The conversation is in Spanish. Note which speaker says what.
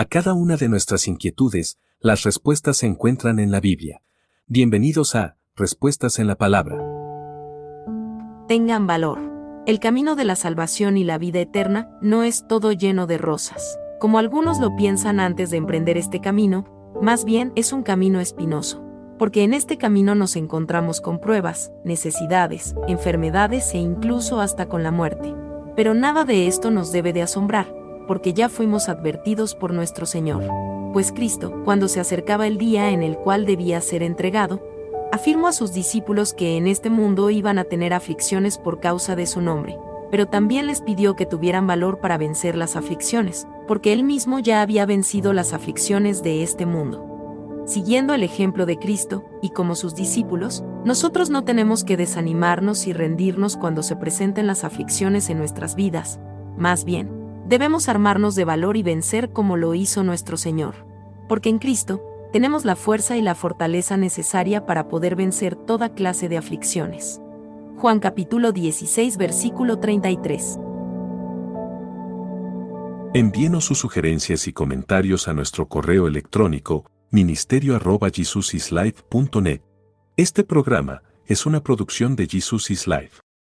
Speaker 1: A cada una de nuestras inquietudes, las respuestas se encuentran en la Biblia. Bienvenidos a Respuestas en la Palabra.
Speaker 2: Tengan valor. El camino de la salvación y la vida eterna no es todo lleno de rosas. Como algunos lo piensan antes de emprender este camino, más bien es un camino espinoso. Porque en este camino nos encontramos con pruebas, necesidades, enfermedades e incluso hasta con la muerte. Pero nada de esto nos debe de asombrar, porque ya fuimos advertidos por nuestro Señor. Pues Cristo, cuando se acercaba el día en el cual debía ser entregado, afirmó a sus discípulos que en este mundo iban a tener aflicciones por causa de su nombre, pero también les pidió que tuvieran valor para vencer las aflicciones, porque él mismo ya había vencido las aflicciones de este mundo. Siguiendo el ejemplo de Cristo, y como sus discípulos, nosotros no tenemos que desanimarnos y rendirnos cuando se presenten las aflicciones en nuestras vidas, más bien, debemos armarnos de valor y vencer como lo hizo nuestro Señor. Porque en Cristo, tenemos la fuerza y la fortaleza necesaria para poder vencer toda clase de aflicciones. Juan capítulo 16 versículo 33.
Speaker 1: Envíenos sus sugerencias y comentarios a nuestro correo electrónico ministerio.jesusislife.net. Este programa es una producción de Jesus is Life.